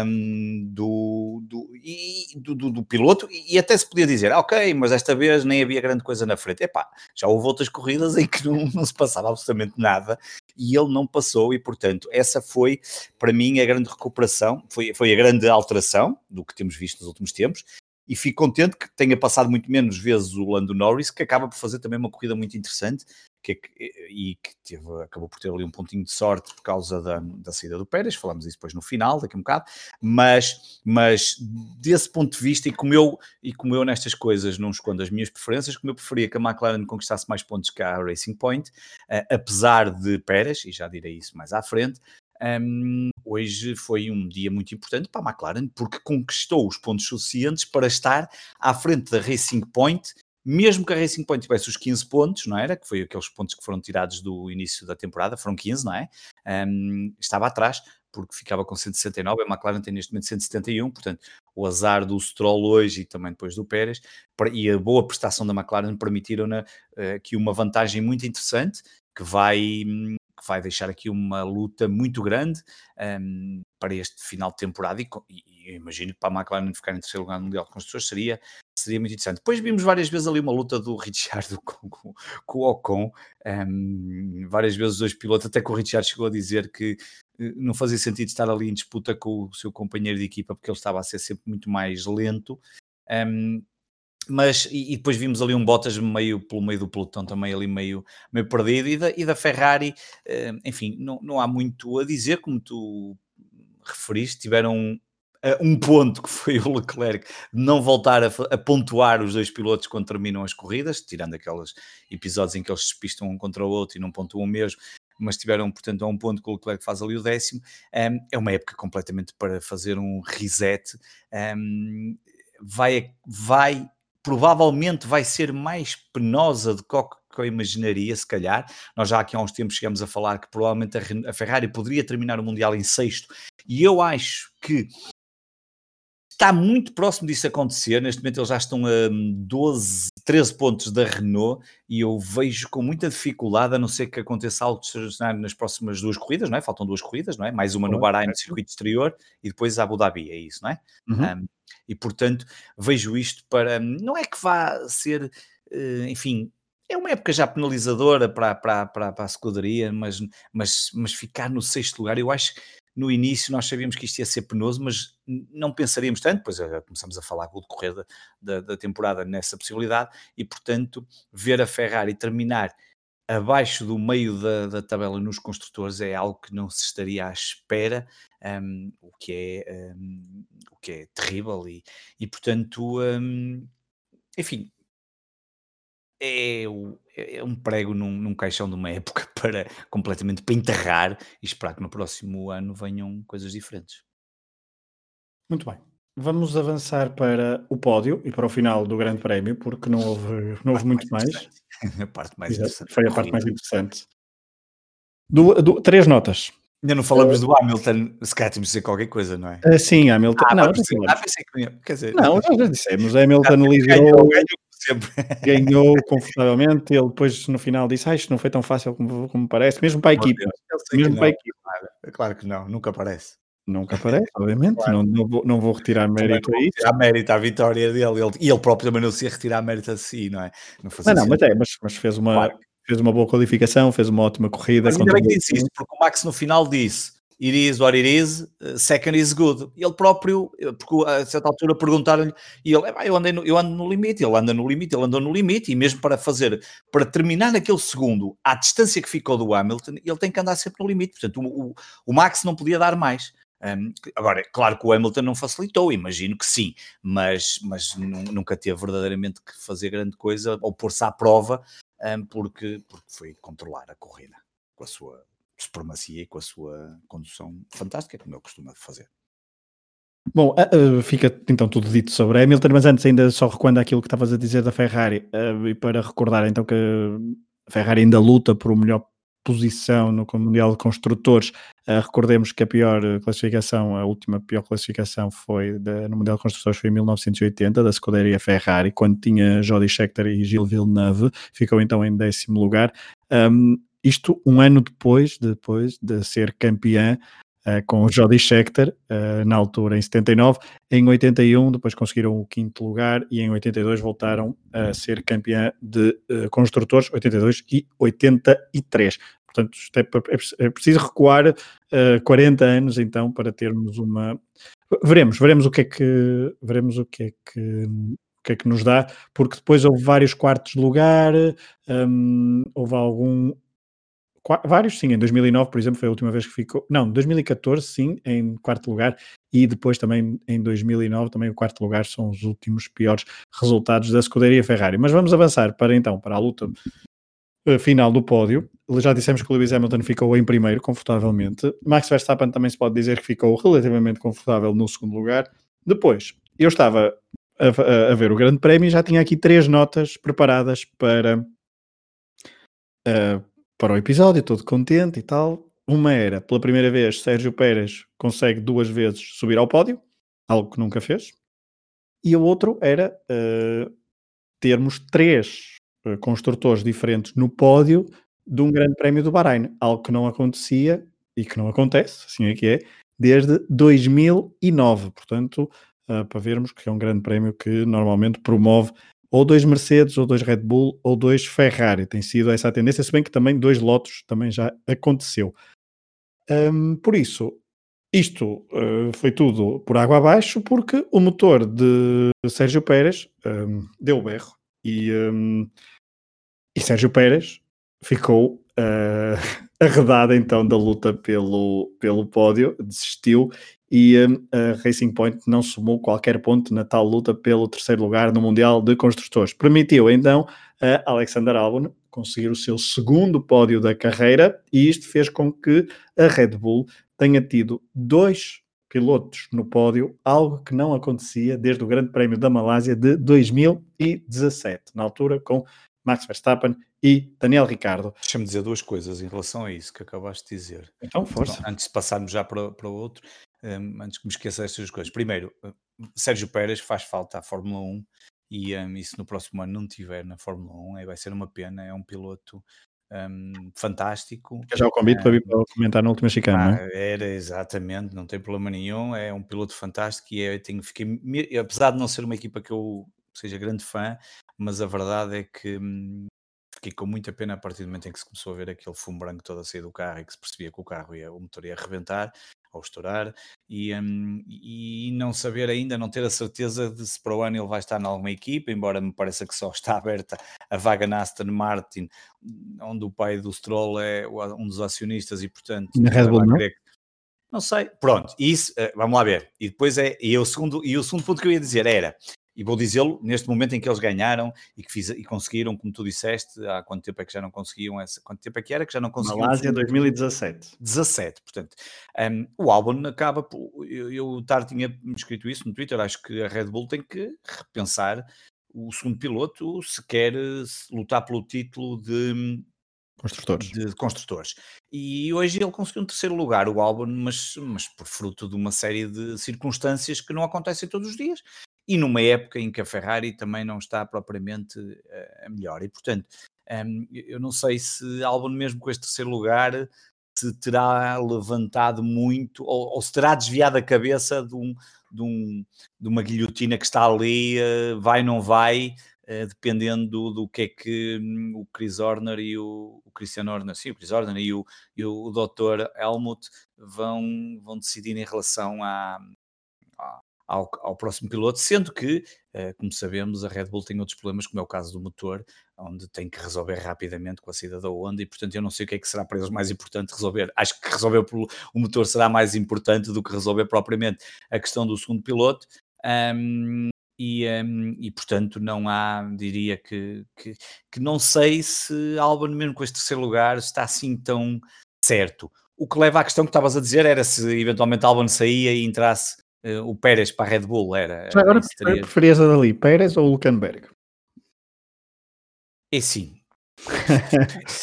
um, do, do, e, do, do, piloto e até se podia dizer, ok, mas desta vez nem havia grande coisa na frente. Epá, já houve outras corridas em que não, não se passava absolutamente nada e ele não passou e, portanto, essa foi, para mim, a grande recuperação, foi, foi a grande alteração do que temos visto nos últimos tempos e fico contente que tenha passado muito menos vezes o Lando Norris, que acaba por fazer também uma corrida muito interessante que, e que teve, acabou por ter ali um pontinho de sorte por causa da, da saída do Pérez, falamos isso depois no final, daqui a um bocado, mas, mas desse ponto de vista, e como, eu, e como eu nestas coisas não escondo as minhas preferências, como eu preferia que a McLaren conquistasse mais pontos que a Racing Point, uh, apesar de Pérez, e já direi isso mais à frente, um, hoje foi um dia muito importante para a McLaren porque conquistou os pontos suficientes para estar à frente da Racing Point mesmo que a Racing Point tivesse os 15 pontos, não era? Que foi aqueles pontos que foram tirados do início da temporada, foram 15, não é? Um, estava atrás, porque ficava com 169, a McLaren tem neste momento 171, portanto, o azar do Stroll hoje e também depois do Pérez, e a boa prestação da McLaren permitiram uh, aqui uma vantagem muito interessante, que vai, que vai deixar aqui uma luta muito grande um, para este final de temporada, e, e, imagino que para a McLaren ficar em terceiro lugar no Mundial de Construtores seria seria muito interessante. Depois vimos várias vezes ali uma luta do Richard com, com, com o Ocon, um, várias vezes os dois pilotos, até que o Richard chegou a dizer que eh, não fazia sentido estar ali em disputa com o seu companheiro de equipa, porque ele estava a ser sempre muito mais lento. Um, mas e, depois vimos ali um Bottas meio pelo meio do pelotão também ali meio, meio perdido e da, e da Ferrari, uh, enfim, não, não há muito a dizer, como tu referiste, tiveram um ponto que foi o Leclerc não voltar a, a, pontuar os dois pilotos quando terminam as corridas, tirando aqueles episódios em que eles se pistam um contra o outro e não pontuam mesmo, mas tiveram, portanto, a um ponto que o Leclerc faz ali o décimo. Um, é uma época completamente para fazer um reset. Um, vai, vai, provavelmente vai ser mais penosa do que que eu imaginaria, se calhar. Nós já aqui há uns tempos chegamos a falar que provavelmente a, Ferrari poderia terminar o Mundial em sexto, e eu acho que Está muito próximo disso acontecer. Neste momento eles já estão a 12, 13 pontos da Renault e eu vejo com muita dificuldade, a não ser que aconteça algo extraordinário nas próximas duas corridas, não é? Faltam duas corridas, não é? Mais uma no Bahrein, no circuito exterior, e depois Abu Dhabi, é isso, não é? Uhum. Um, e portanto vejo isto para. Não é que vá ser, eh, enfim, é uma época já penalizadora para, para, para, para a escuderia, mas, mas, mas ficar no sexto lugar, eu acho no início nós sabíamos que isto ia ser penoso, mas não pensaríamos tanto, pois eh, começamos a falar com o decorrer da, da, da, temporada nessa possibilidade, e portanto ver a Ferrari terminar abaixo do meio da, da tabela nos construtores é algo que não se estaria à espera, um, o, que é, um, o que é terrível, e, e portanto, um, enfim, é, é, é um prego num, num, caixão de uma época para completamente para enterrar e esperar que no próximo ano venham coisas diferentes. Muito bem. Vamos avançar para o pódio e para o final do Grande Prémio, porque não houve, não houve muito mais. mais. A parte mais interessante. Foi a parte mais interessante. Do, do, três notas. Ainda não falamos uh, do Hamilton, se calhar temos de dizer qualquer coisa, não é? Uh, sim, Hamilton. Ah, não, pensei, ah, pensei que quer dizer, não, já dissemos. Hamilton liderou, sempre. Ganhou confortavelmente. Ele depois no final disse: ah, Isto não foi tão fácil como, como parece, mesmo para a equipa. Mesmo para a equipa. Claro que não, nunca parece. Nunca aparece, obviamente. Claro. Não, não, vou, não vou retirar mérito a isso. Retirar mérito à vitória dele. Ele, e ele próprio também não se ia retirar mérito a si, não é? Não, não, não mas, é, mas, mas fez, uma, claro. Fez uma boa qualificação, fez uma ótima corrida. Mas ainda bem que disse isso, porque o Max no final disse it is what it is, uh, second is good. Ele próprio, eh, porque a certa altura perguntaram-lhe, e ele, eu, andei no, eu ando no limite, ele anda no limite, ele andou no limite, e mesmo para fazer, para terminar aquele segundo, à distância que ficou do Hamilton, ele tem que andar sempre no limite, portanto o, o, o Max não podia dar mais. Um, agora, claro que o Hamilton não facilitou, imagino que sim, mas, mas nunca teve verdadeiramente que fazer grande coisa ou pôr-se à prova, um, porque, porque foi controlar a corrida com a sua supremacia e com a sua condução fantástica, como ele costuma fazer. Bom, uh, fica então tudo dito sobre Hamilton, mas antes ainda só recuando aquilo que estavas a dizer da Ferrari, uh, e para recordar então que a Ferrari ainda luta por o melhor posição no Mundial de Construtores. Uh, recordemos que a pior classificação, a última pior classificação foi de, no Mundial de Construtores foi em 1980, da Scuderia Ferrari, quando tinha Jody Scheckter e Gilles Villeneuve, ficou então em décimo lugar. Um, isto um ano depois, depois de ser campeã uh, com o Jody Scheckter, uh, na altura em 79. Em 81, depois conseguiram o quinto lugar e em 82 voltaram a ser campeã de uh, construtores, 82 e 83. Portanto, é, é preciso recuar uh, 40 anos então para termos uma. Veremos, veremos o que é que veremos o que é que o que é que nos dá, porque depois houve vários quartos de lugar, um, houve algum vários, sim, em 2009, por exemplo, foi a última vez que ficou, não, 2014, sim, em quarto lugar, e depois também em 2009, também o quarto lugar são os últimos piores resultados da escuderia Ferrari. Mas vamos avançar para então, para a luta uh, final do pódio. Já dissemos que o Lewis Hamilton ficou em primeiro, confortavelmente. Max Verstappen também se pode dizer que ficou relativamente confortável no segundo lugar. Depois, eu estava a, a, a ver o Grande Prémio e já tinha aqui três notas preparadas para, uh, para o episódio, todo contente e tal. Uma era, pela primeira vez, Sérgio Pérez consegue duas vezes subir ao pódio, algo que nunca fez. E o outro era uh, termos três uh, construtores diferentes no pódio de um grande prémio do Bahrein, algo que não acontecia e que não acontece, assim é que é, desde 2009. Portanto, uh, para vermos que é um grande prémio que normalmente promove ou dois Mercedes, ou dois Red Bull, ou dois Ferrari. Tem sido essa a tendência, se bem que também dois Lotus também já aconteceu. Um, por isso, isto uh, foi tudo por água abaixo, porque o motor de Sérgio Pérez um, deu berro e, um, e Sérgio Pérez ficou uh, arredado então da luta pelo, pelo pódio, desistiu e um, a Racing Point não somou qualquer ponto na tal luta pelo terceiro lugar no Mundial de Construtores. Permitiu então a Alexander Albon conseguir o seu segundo pódio da carreira e isto fez com que a Red Bull tenha tido dois pilotos no pódio, algo que não acontecia desde o Grande Prémio da Malásia de 2017, na altura com Max Verstappen e Daniel Ricardo. Deixa-me dizer duas coisas em relação a isso que acabaste de dizer. Então, força. Então, antes de passarmos já para, para outro, um, antes que me esqueça estas coisas. Primeiro, uh, Sérgio Pérez faz falta à Fórmula 1 e, um, e se no próximo ano não tiver na Fórmula 1, aí vai ser uma pena. É um piloto um, fantástico. Já o convite para vir para comentar no último chicane, ah, é? Era, exatamente, não tem problema nenhum. É um piloto fantástico e é, tenho, fiquei, apesar de não ser uma equipa que eu seja grande fã, mas a verdade é que hum, fiquei com muita pena a partir do momento em que se começou a ver aquele fumo branco todo a sair do carro e que se percebia que o carro ia, o motor ia arrebentar ou estourar e, um, e não saber ainda, não ter a certeza de se para o ano ele vai estar em alguma equipa, embora me pareça que só está aberta a vaga na Aston Martin, onde o pai do Stroll é um dos acionistas e portanto na Red Bull, não? não sei, pronto, isso, eh, vamos lá ver. E depois é, e o segundo, e o segundo ponto que eu ia dizer era, e vou dizê-lo, neste momento em que eles ganharam e que fiz, e conseguiram, como tu disseste, há quanto tempo é que já não conseguiam essa, quanto tempo é que era que já não conseguiam? Malásia 2017. 17, portanto. Um, o álbum acaba, eu, eu o Tar tinha escrito isso no Twitter, acho que a Red Bull tem que repensar o segundo piloto se quer lutar pelo título de construtores. De construtores. E hoje ele conseguiu um terceiro lugar, o álbum, mas, mas por fruto de uma série de circunstâncias que não acontecem todos os dias e numa época em que a Ferrari também não está propriamente uh, a melhor. E portanto, ehm, eu não sei se Albon, mesmo com este terceiro lugar, se terá levantado muito ou, ou se terá desviado a cabeça de, um, de, um, de uma guilhotina que está ali, uh, vai, não vai. Uh, dependendo do, que é que um, o Chris Horner e o, o Christian Horner, sim, o Chris Horner e o, e o Dr. Helmut vão, vão decidir em relação à, ao, ao próximo piloto, sendo que, uh, como sabemos, a Red Bull tem outros problemas, como é o caso do motor, onde tem que resolver rapidamente com a saída da Honda, e portanto eu não sei o que é que será para eles mais importante resolver. Acho que resolver o motor será mais importante do que resolver propriamente a questão do segundo piloto. Um, e, um, e, portanto não há, diria que, que, que, não sei se Albon mesmo com este terceiro lugar está assim tão certo. O que leva à questão que estavas a dizer era se eventualmente Albon saía e entrasse uh, o Pérez para a Red Bull. Era, Já agora teria... preferias a dali, Pérez ou Luckenberg? É sim.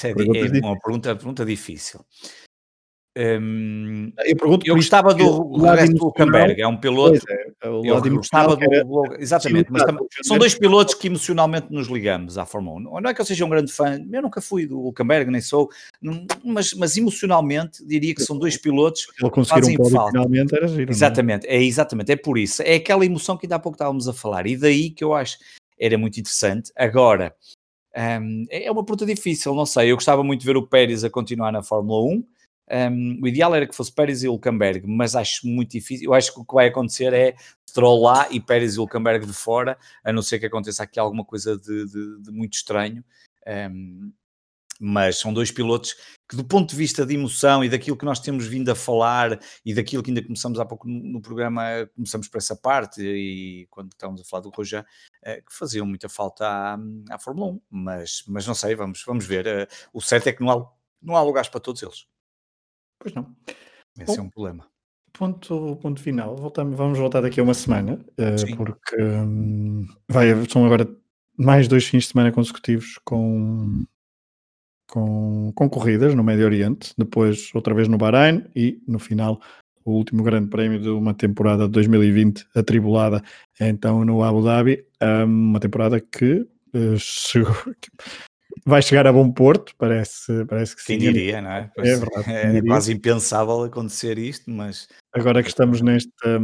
É, é uma pergunta, pergunta difícil. Um, eu pergunto eu gostava do regresso do Hulkenberg, é um piloto. É, eu gostava do. Era... Exatamente, mas também, são dois pilotos que emocionalmente nos ligamos à Fórmula 1. Não é que eu seja um grande fã, eu nunca fui do Hulkenberg, nem sou, mas, mas emocionalmente diria que são dois pilotos que fazem um falta. Finalmente era giro, é? exatamente, é? é exatamente, é por isso. É aquela emoção que ainda há pouco estávamos a falar, e daí que eu acho era muito interessante. Agora, um, é uma pergunta difícil, não sei. Eu gostava muito de ver o Pérez a continuar na Fórmula 1 um, o ideal era que fosse Pérez e Hulkenberg, mas acho muito difícil. Eu acho que o que vai acontecer é Stroll lá e Pérez e Hulkenberg de fora, a não ser que aconteça aqui alguma coisa de, de, de muito estranho. Um, mas são dois pilotos que, do ponto de vista de emoção e daquilo que nós temos vindo a falar e daquilo que ainda começamos há pouco no, no programa, começamos por essa parte e quando estávamos a falar do Rojan, uh, que faziam muita falta à, à Fórmula 1, mas, mas não sei, vamos, vamos ver. Uh, o certo é que não há, não há lugares para todos eles. Pois não. Esse Bom, é um problema. Ponto, ponto final. Voltamos, vamos voltar daqui a uma semana, uh, porque um, vai, são agora mais dois fins de semana consecutivos com, com, com corridas no Médio Oriente, depois outra vez no Bahrein e no final o último grande prémio de uma temporada de 2020 atribulada então no Abu Dhabi, um, uma temporada que uh, chegou, vai chegar a bom porto, parece, parece que sim. Quem diria, não é? Pois é verdade. É quase impensável acontecer isto, mas. Agora que estamos nesta,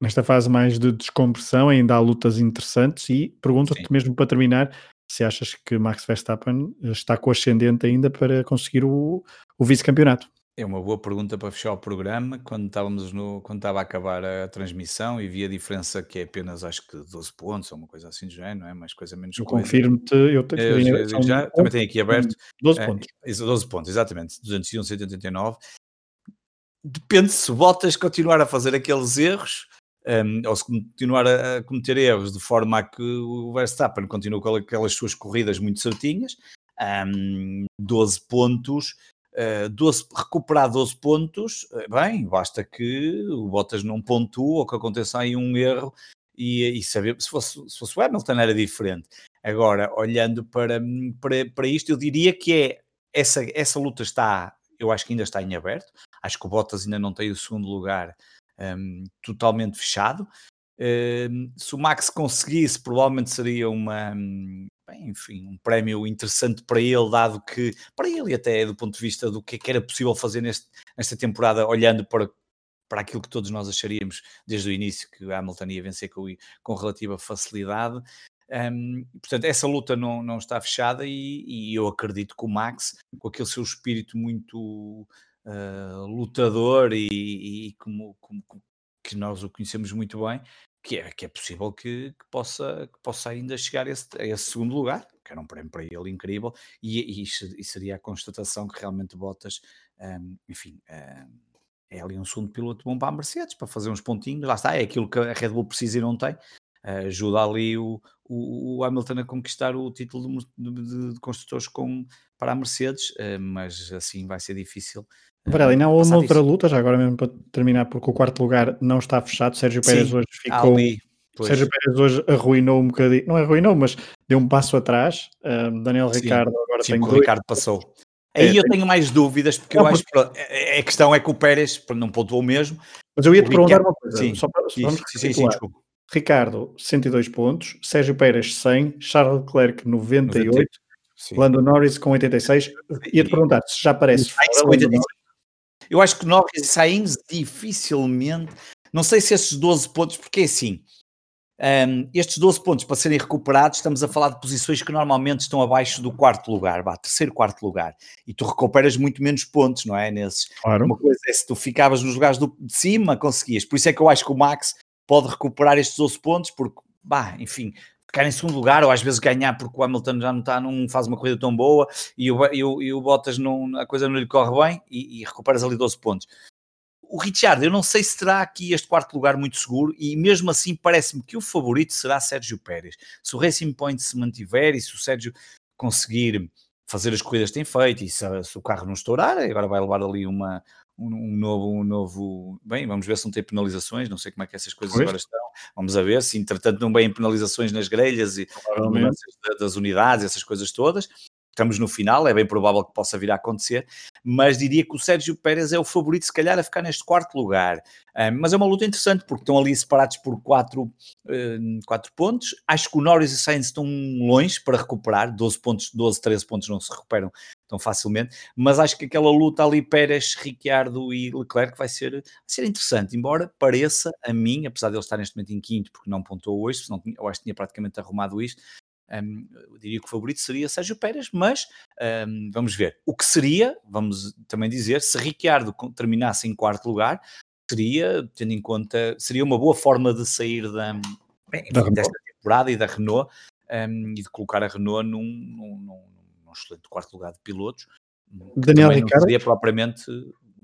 nesta fase mais de descompressão, ainda há lutas interessantes e pergunto-te mesmo para terminar se achas que Max Verstappen está com ascendente ainda para conseguir o, o vice-campeonato. É uma boa pergunta para fechar o programa. Quando estávamos no, quando estava a acabar a transmissão e vi a diferença que é apenas acho que 12 pontos ou uma coisa assim do género, não é? Mais coisa menos eu Confirmo-te, eu, tenho, eu, eu, eu já, também tenho aqui aberto 12 é, pontos. 12 pontos, exatamente, 201,79. Depende se Bottas continuar a fazer aqueles erros um, ou se continuar a, a, cometer erros de forma a que o Verstappen continue com aquelas suas corridas muito certinhas. Um, 12 pontos 12, eh, recuperar 12 pontos, eh, bem, basta que o Bottas não pontue ou que aconteça aí um erro e, e saber, se fosse, se fosse o Hamilton era diferente. Agora, olhando para, para, para isto, eu diria que é essa, essa luta está, eu acho que ainda está em aberto, acho que o Bottas ainda não tem o segundo lugar um, totalmente fechado. Um, se o Max conseguisse, provavelmente seria uma, bem, enfim, um prémio interessante para ele, dado que, para ele até do ponto de vista do que, é que era possível fazer neste, nesta temporada, olhando para, para aquilo que todos nós acharíamos desde o início, que a Hamilton ia vencer com, com relativa facilidade. Um, portanto, essa luta não, não está fechada e, e, eu acredito que o Max, com aquele seu espírito muito uh, lutador e, e como, como, que nós o conhecemos muito bem, que é, que é possível que, que possa, que possa ainda chegar a esse, a esse, segundo lugar, que era um prémio para ele incrível, e, e, e seria a constatação que realmente Bottas, um, enfim, um, é ali um segundo piloto bom para a Mercedes, para fazer uns pontinhos, lá está, é aquilo que a Red Bull precisa e não tem, ajuda ali o, o, o, Hamilton a conquistar o título de, de, de construtores com, para a Mercedes, uh, mas assim vai ser difícil Varela, e não há uma outra luta, já agora mesmo para terminar, porque o quarto lugar não está fechado. Sérgio Pérez Sim, hoje ficou. Ali, Sérgio Pérez hoje arruinou um bocadinho, não arruinou, mas deu um passo atrás. Um, Daniel Sim, Ricardo agora Sim, tem. o dois. Ricardo passou. É, Aí eu tenho mais dúvidas, porque não, eu acho que a questão é que o Pérez não pontuou mesmo. Mas eu ia te perguntar uma coisa, sim, só para, vamos sim, sim, desculpa. Ricardo, 102 pontos, Sérgio Pérez, 100, Charles Leclerc, 98, 98 Lando Norris com 86. Ia-te perguntar se já aparece. Eu acho que Norris e Sainz dificilmente. Não sei se esses 12 pontos, porque é assim. Um, estes 12 pontos para serem recuperados, estamos a falar de posições que normalmente estão abaixo do quarto lugar, vá, terceiro, quarto lugar, e tu recuperas muito menos pontos, não é? Nesses. Claro. Uma coisa é se tu ficavas nos lugares do, de cima, conseguias. Por isso é que eu acho que o Max pode recuperar estes 12 pontos, porque, bah, enfim, ficar em segundo lugar, ou às vezes ganhar porque o Hamilton já não, está, não faz uma corrida tão boa e o, e o, e o Bottas não, a coisa não lhe corre bem e, e recuperas ali 12 pontos. O Richard, eu não sei se terá aqui este quarto lugar muito seguro e mesmo assim parece-me que o favorito será Sérgio Pérez. Se o Racing Point se mantiver e se o Sérgio conseguir fazer as corridas que tem feito e se, se, o carro não estourar, agora vai levar ali uma, um, um, novo, um novo. Bem, vamos ver se não tem penalizações, não sei como é que essas coisas pois. agora estão. Vamos a ver se, entretanto, não vêm penalizações nas grelhas e das unidades, essas coisas todas estamos no final, é bem provável que possa vir a acontecer, mas diria que o Sérgio Pérez é o favorito, se calhar, a ficar neste quarto lugar. Um, mas é uma luta interessante, porque estão ali separados por quatro, um, quatro pontos. Acho que o Norris e o Sainz estão longe para recuperar, 12 pontos, 12, 13 pontos não se recuperam tão facilmente, mas acho que aquela luta ali Pérez, Ricciardo e Leclerc vai ser, vai ser interessante, embora pareça a mim, apesar de ele estar neste momento em quinto, porque não pontuou hoje, senão eu acho que tinha praticamente arrumado isto, um, eu diria que o favorito seria Sérgio Pérez, mas um, vamos ver. O que seria, vamos também dizer, se Ricciardo terminasse em quarto lugar, seria, tendo em conta, seria uma boa forma de sair da, bem, da desta temporada e da Renault um, e de colocar a Renault num, num, num, excelente quarto lugar de pilotos. Daniel Ricciardo seria propriamente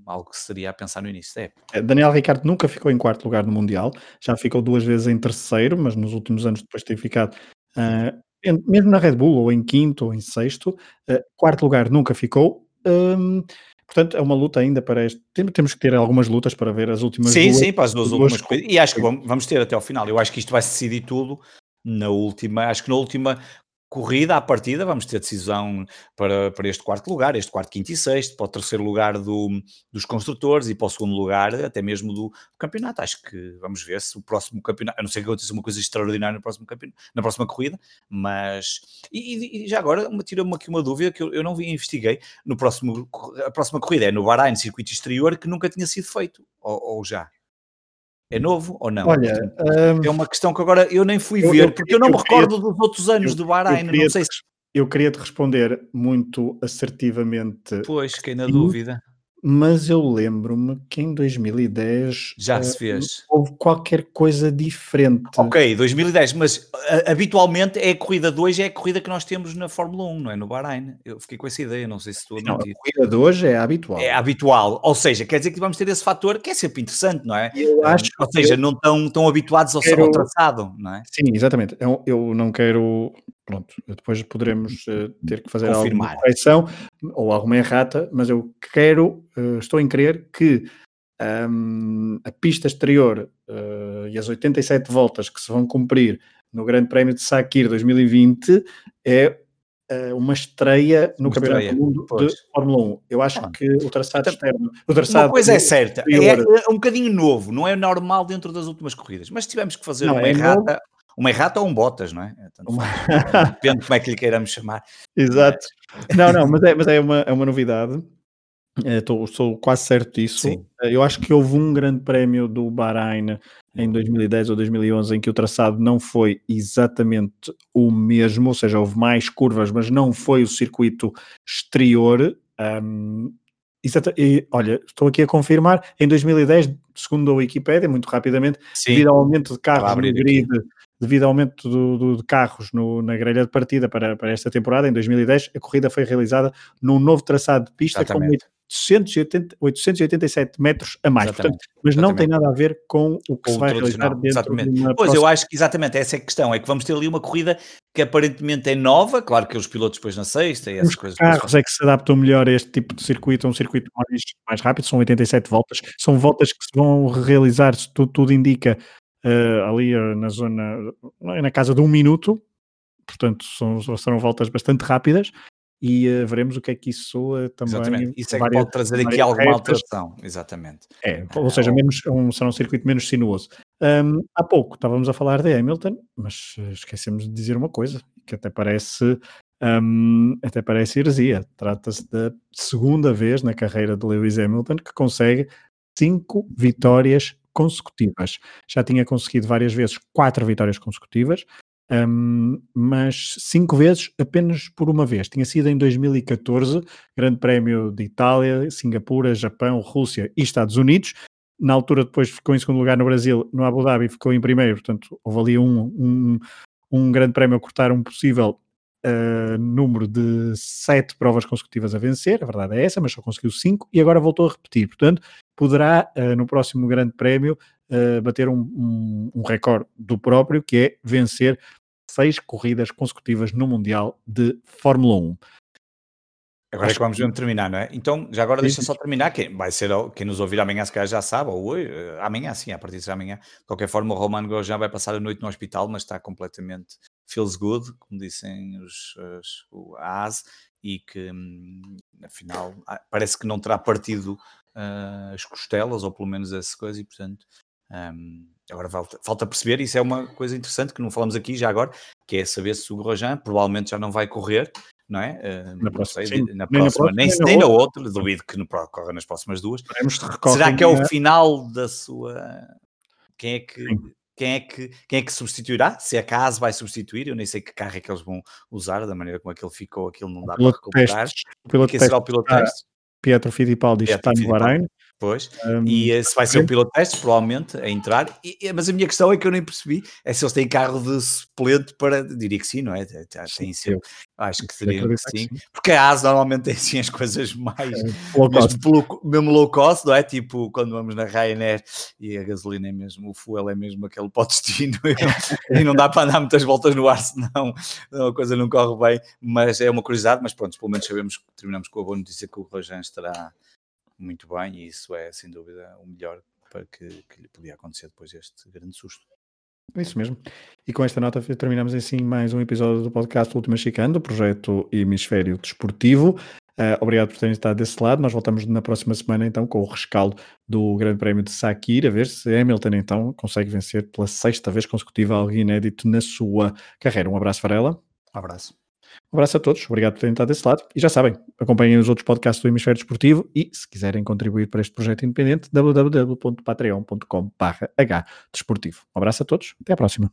algo que seria a pensar no início da época. É, Daniel Ricciardo nunca ficou em quarto lugar no Mundial, já ficou duas vezes em terceiro, mas nos últimos anos depois de ter ficado uh, mesmo na Red Bull, ou em quinto ou em sexto, uh, quarto lugar nunca ficou. Um, portanto, é uma luta ainda para este. Temos que ter algumas lutas para ver as últimas Sim, duas, sim, para as duas, duas últimas coisas. E acho que vamos ter até ao final. Eu acho que isto vai se decidir tudo na última. Acho que na última corrida à partida, vamos ter decisão para, para este quarto lugar, este quarto, quinto e sexto, para o terceiro lugar do, dos construtores e para o segundo lugar até mesmo do, campeonato. Acho que vamos ver se o próximo campeonato, a não ser que aconteça uma coisa extraordinária no próximo campeonato, na próxima corrida, mas e, e já agora tira-me aqui uma dúvida que eu, eu não vi, investiguei, no próximo, a próxima corrida é no Bahrein, circuito exterior, que nunca tinha sido feito, ou, ou já? É novo ou não? Olha, um, é uma questão que agora eu nem fui eu, ver, eu, porque eu não eu me recordo dos outros anos do Bahrein. não sei se... Eu queria te responder muito assertivamente. Pois, fiquei na dúvida mas eu lembro-me que em 2010 já se eh, fez. houve qualquer coisa diferente. Ok, 2010, mas uh, habitualmente é a corrida de hoje, é a corrida que nós temos na Fórmula 1, não é? No Bahrein. Eu fiquei com essa ideia, não sei se estou a mentir. a corrida de hoje é habitual. É habitual, ou seja, quer dizer que vamos ter esse fator que é sempre interessante, não é? Eu acho ou seja, não estão tão habituados ao, quero... ao traçado, não é? Sim, exatamente. Eu, eu não quero pronto, depois poderemos uh, ter que fazer Confirmar. alguma correção ou alguma errata, mas eu quero, uh, estou em crer que um, a pista exterior uh, e as 87 voltas que se vão cumprir no Grande Prémio de Sakir 2020 é uma estreia no uma Campeonato estreia, do Mundo pois. de Fórmula 1. Eu acho ah, que o traçado então, externo. O traçado uma coisa é certa, é, é, um bocadinho novo, não é normal dentro das últimas corridas, mas tivemos que fazer não, uma é errata. Novo, uma errata ou um botas, não é? é uma... Depende de como é que lhe queiramos chamar. Exato. Não, não, mas é, mas é, uma, é uma novidade. Estou, estou quase certo disso. Sim. Eu acho que houve um grande prémio do Bahrein em 2010 ou 2011 em que o traçado não foi exatamente o mesmo, ou seja, houve mais curvas, mas não foi o circuito exterior. Um, Exato, e, olha, estou aqui a confirmar, em 2010, segundo a Wikipédia, muito rapidamente, Sim. devido ao aumento de carros no grid, aqui devido ao aumento do, do, de carros no, na grelha de partida para, para esta temporada, em 2010, a corrida foi realizada num novo traçado de pista Exatamente. com 880, 887 metros a mais. Portanto, mas exatamente. não tem nada a ver com o que com se vai realizar dentro exatamente. de Pois, próxima... eu acho que exatamente essa é a questão, é que vamos ter ali uma corrida que aparentemente é nova, claro que os pilotos depois na sexta e essas os coisas. Os carros é que se adaptam melhor a este tipo de circuito, a um circuito mais, mais rápido, são 87 voltas, são voltas que se vão realizar, se tudo, tudo indica, uh, ali uh, na zona, na casa de um minuto, portanto são, serão voltas bastante rápidas e uh, veremos o que é que isso também. Exatamente, isso é que pode trazer aqui alguma alteração, exatamente. É, ou seja, menos, um, será um circuito menos sinuoso. Um, há pouco estávamos a falar de Hamilton, mas esquecemos de dizer uma coisa que até parece. Um, até parece heresia. Trata-se da segunda vez na carreira de Lewis Hamilton que consegue cinco vitórias consecutivas. Já tinha conseguido várias vezes quatro vitórias consecutivas, um, mas cinco vezes apenas por uma vez. Tinha sido em 2014, Grande Prémio de Itália, Singapura, Japão, Rússia e Estados Unidos. Na altura, depois ficou em segundo lugar no Brasil, no Abu Dhabi ficou em primeiro, portanto, houve ali um, um, um grande prémio a cortar um possível uh, número de sete provas consecutivas a vencer, a verdade é essa, mas só conseguiu cinco e agora voltou a repetir. Portanto, poderá uh, no próximo Grande Prémio uh, bater um, um, um recorde do próprio, que é vencer seis corridas consecutivas no Mundial de Fórmula 1. Agora é que vamos mesmo terminar, não é? Então, já agora deixa só terminar, quem vai ser, quem nos ouvir amanhã se calhar já sabe, ou hoje, amanhã sim, a partir de amanhã. De qualquer forma, o Roman já vai passar a noite no hospital, mas está completamente feels good, como dizem os, os o AS, e que hum, afinal ah, parece que não terá partido uh, as costelas, ou pelo menos essa coisa, e portanto um, agora falta, falta, perceber, isso é uma coisa interessante que não falamos aqui já agora, que é saber se o Grosjean provavelmente já não vai correr, não é? Uh, na, próxima, sei, na, nem próxima, nem, nem, na outra, outra, duvido que não corra nas próximas duas. Será que é o final da sua. Quem é que. Quem é, que, quem é que substituirá? Se a casa vai substituir, eu nem sei que carro é que eles vão usar, da maneira como aquele ficou, aquilo não dá para recuperar. o piloto que será o piloto teste? Pietro Fittipaldi está no Bahrein. Pois, um, e esse vai ser o piloto teste, provavelmente, a entrar. E, mas a minha questão é que eu nem percebi é se eles têm carro de suplente para. Diria que sim, não é? Tem sim, acho que seria que sim. Porque a ASA normalmente tem sim as coisas mais. É, low mesmo, pelo, mesmo low cost, não é? Tipo quando vamos na Ryanair e a gasolina é mesmo, o fuel é mesmo aquele para o destino e não dá para andar muitas voltas no ar, senão a coisa não corre bem. Mas é uma curiosidade, mas pronto, pelo menos sabemos que terminamos com a boa notícia que o Rojan estará muito bem e isso é sem dúvida o melhor para que, que lhe podia acontecer depois deste grande susto. Isso mesmo. E com esta nota terminamos assim mais um episódio do podcast Última Chicane, do projeto Hemisfério Desportivo. Uh, obrigado por terem estado desse lado. Nós voltamos na próxima semana então com o rescaldo do Grande Prémio de Sakir, a ver se Hamilton então consegue vencer pela sexta vez consecutiva algo inédito na sua carreira. Um abraço, Varela. Um abraço. Um abraço a todos, obrigado por terem estado desse lado. E já sabem, acompanhem os outros podcasts do Hemisfério Desportivo e, se quiserem contribuir para este projeto independente, www.patreon.com.br desportivo. Um abraço a todos, até à próxima.